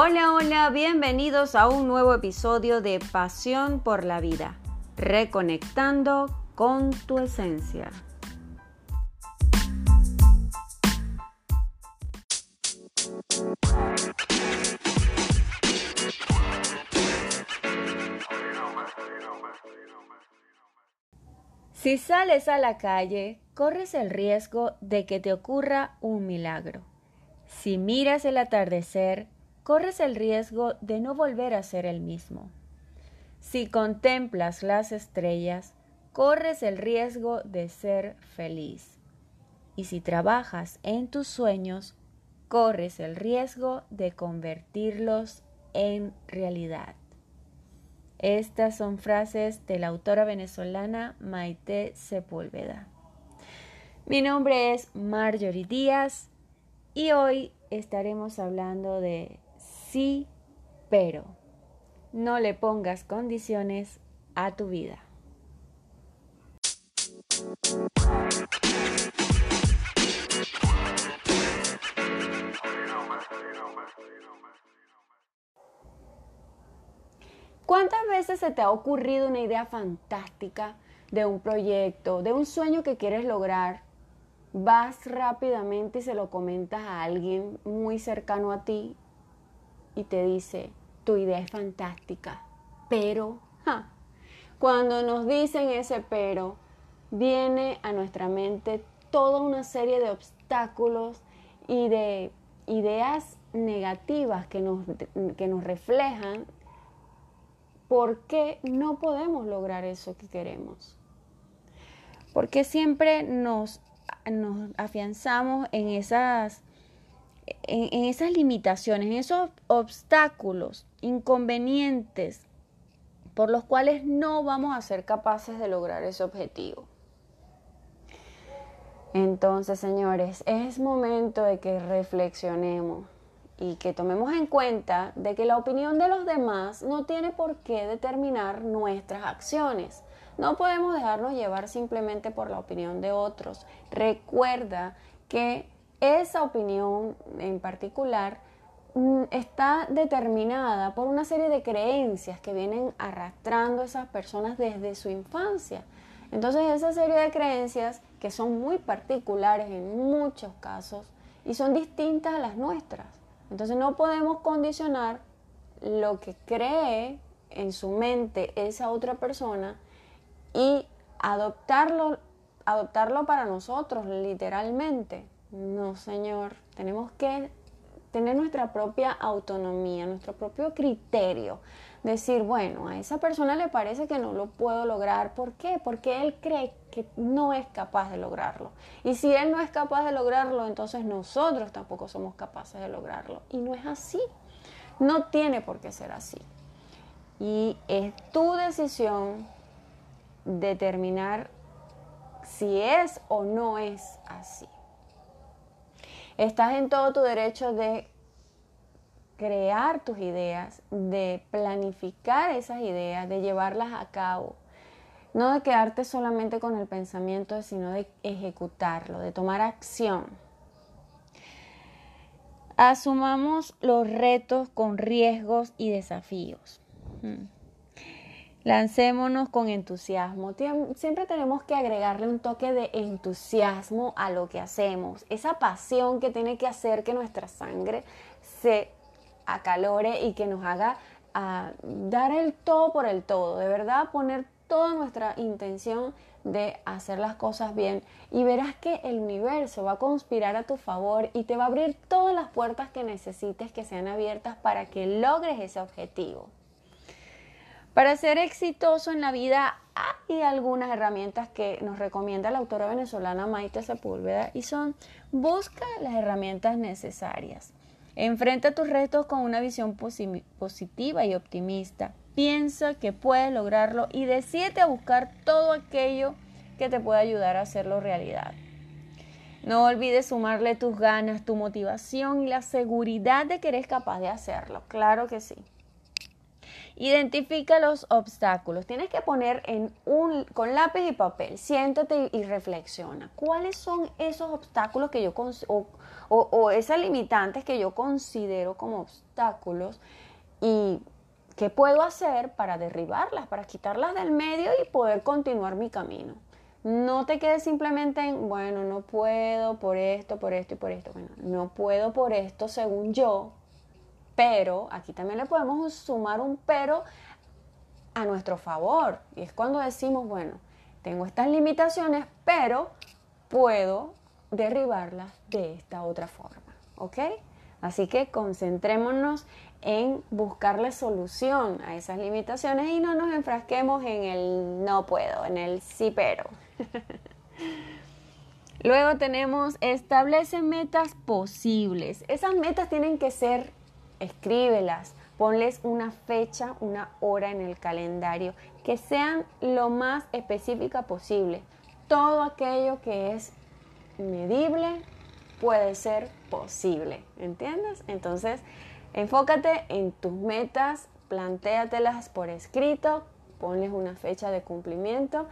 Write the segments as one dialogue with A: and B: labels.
A: Hola, hola, bienvenidos a un nuevo episodio de Pasión por la Vida, reconectando con tu esencia. Si sales a la calle, corres el riesgo de que te ocurra un milagro. Si miras el atardecer, corres el riesgo de no volver a ser el mismo. Si contemplas las estrellas, corres el riesgo de ser feliz. Y si trabajas en tus sueños, corres el riesgo de convertirlos en realidad. Estas son frases de la autora venezolana Maite Sepúlveda. Mi nombre es Marjorie Díaz y hoy estaremos hablando de sí, pero. No le pongas condiciones a tu vida. ¿Cuántas veces se te ha ocurrido una idea fantástica de un proyecto, de un sueño que quieres lograr? Vas rápidamente y se lo comentas a alguien muy cercano a ti y te dice, tu idea es fantástica, pero, cuando nos dicen ese pero, viene a nuestra mente toda una serie de obstáculos y de ideas negativas que nos, que nos reflejan ¿Por qué no podemos lograr eso que queremos? Porque siempre nos, nos afianzamos en esas, en, esas limitaciones, en esos obstáculos, inconvenientes, por los cuales no vamos a ser capaces de lograr ese objetivo. Entonces, señores, es momento de que reflexionemos y que tomemos en cuenta de que la opinión de los demás no tiene por qué determinar nuestras acciones. No podemos dejarnos llevar simplemente por la opinión de otros. Recuerda que esa opinión en particular mm, está determinada por una serie de creencias que vienen arrastrando esas personas desde su infancia. Entonces esa serie de creencias que son muy particulares en muchos casos y son distintas a las nuestras. Entonces no podemos condicionar lo que cree en su mente esa otra persona y adoptarlo, adoptarlo para nosotros, literalmente. No, señor, tenemos que tener nuestra propia autonomía, nuestro propio criterio. Decir, bueno, a esa persona le parece que no lo puedo lograr. ¿Por qué? Porque él cree que no es capaz de lograrlo. Y si él no es capaz de lograrlo, entonces nosotros tampoco somos capaces de lograrlo. Y no es así. No tiene por qué ser así. Y es tu decisión determinar si es o no es así. Estás en todo tu derecho de crear tus ideas, de planificar esas ideas, de llevarlas a cabo. No de quedarte solamente con el pensamiento, sino de ejecutarlo, de tomar acción. Asumamos los retos con riesgos y desafíos. Hmm. Lancémonos con entusiasmo. Siempre tenemos que agregarle un toque de entusiasmo a lo que hacemos. Esa pasión que tiene que hacer que nuestra sangre se acalore y que nos haga ah, dar el todo por el todo. De verdad, poner toda nuestra intención de hacer las cosas bien y verás que el universo va a conspirar a tu favor y te va a abrir todas las puertas que necesites que sean abiertas para que logres ese objetivo. Para ser exitoso en la vida hay algunas herramientas que nos recomienda la autora venezolana Maite Sepúlveda y son busca las herramientas necesarias. Enfrenta tus retos con una visión positiva y optimista. Piensa que puedes lograrlo y decídete a buscar todo aquello que te pueda ayudar a hacerlo realidad. No olvides sumarle tus ganas, tu motivación y la seguridad de que eres capaz de hacerlo. Claro que sí. Identifica los obstáculos. Tienes que poner en un, con lápiz y papel, siéntate y, reflexiona. ¿Cuáles son esos obstáculos que yo o, o, esas limitantes que yo considero como obstáculos y qué puedo hacer para derribarlas, para quitarlas del medio y poder continuar mi camino? No te quedes simplemente en, bueno, no puedo por esto, por esto y por esto. Bueno, no puedo por esto según yo, pero aquí también le podemos sumar un pero a nuestro favor. Y es cuando decimos, bueno, tengo estas limitaciones, pero puedo derribarlas de esta otra forma. ¿Ok? Así que concentrémonos en buscarle solución a esas limitaciones y no nos enfrasquemos en el no puedo, en el sí pero. Luego tenemos establece metas posibles. Esas metas tienen que ser escríbelas, ponles una fecha, una hora en el calendario, que sean lo más específica posible. Todo aquello que es medible puede ser posible, ¿entiendes? Entonces, enfócate en tus metas, plantéatelas por escrito, ponles una fecha de cumplimiento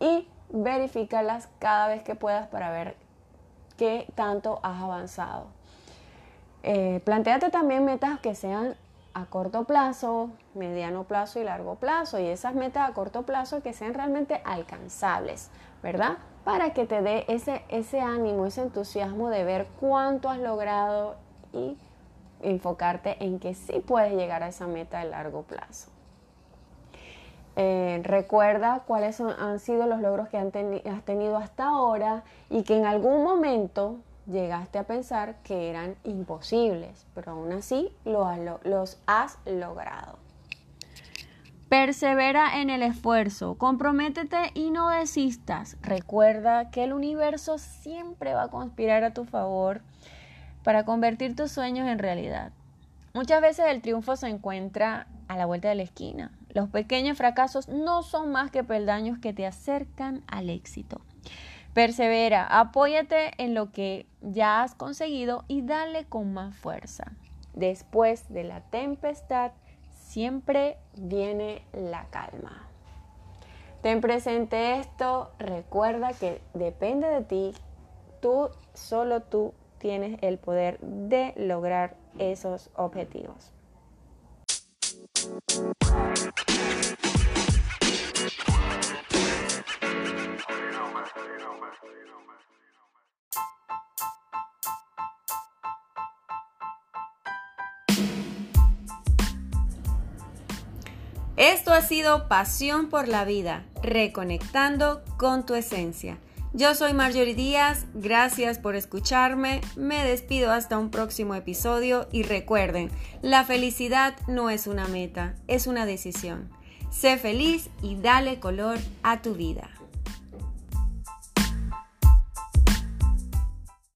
A: y verifícalas cada vez que puedas para ver qué tanto has avanzado. Eh, planteate también metas que sean a corto plazo, mediano plazo y largo plazo. Y esas metas a corto plazo que sean realmente alcanzables, ¿verdad? Para que te dé ese, ese ánimo, ese entusiasmo de ver cuánto has logrado y enfocarte en que sí puedes llegar a esa meta a largo plazo. Eh, recuerda cuáles han sido los logros que has tenido hasta ahora y que en algún momento llegaste a pensar que eran imposibles, pero aún así los has logrado. Persevera en el esfuerzo, comprométete y no desistas. Recuerda que el universo siempre va a conspirar a tu favor para convertir tus sueños en realidad. Muchas veces el triunfo se encuentra a la vuelta de la esquina. Los pequeños fracasos no son más que peldaños que te acercan al éxito. Persevera, apóyate en lo que ya has conseguido y dale con más fuerza. Después de la tempestad siempre viene la calma. Ten presente esto, recuerda que depende de ti, tú, solo tú tienes el poder de lograr esos objetivos. Esto ha sido Pasión por la Vida, reconectando con tu esencia. Yo soy Marjorie Díaz, gracias por escucharme, me despido hasta un próximo episodio y recuerden, la felicidad no es una meta, es una decisión. Sé feliz y dale color a tu vida.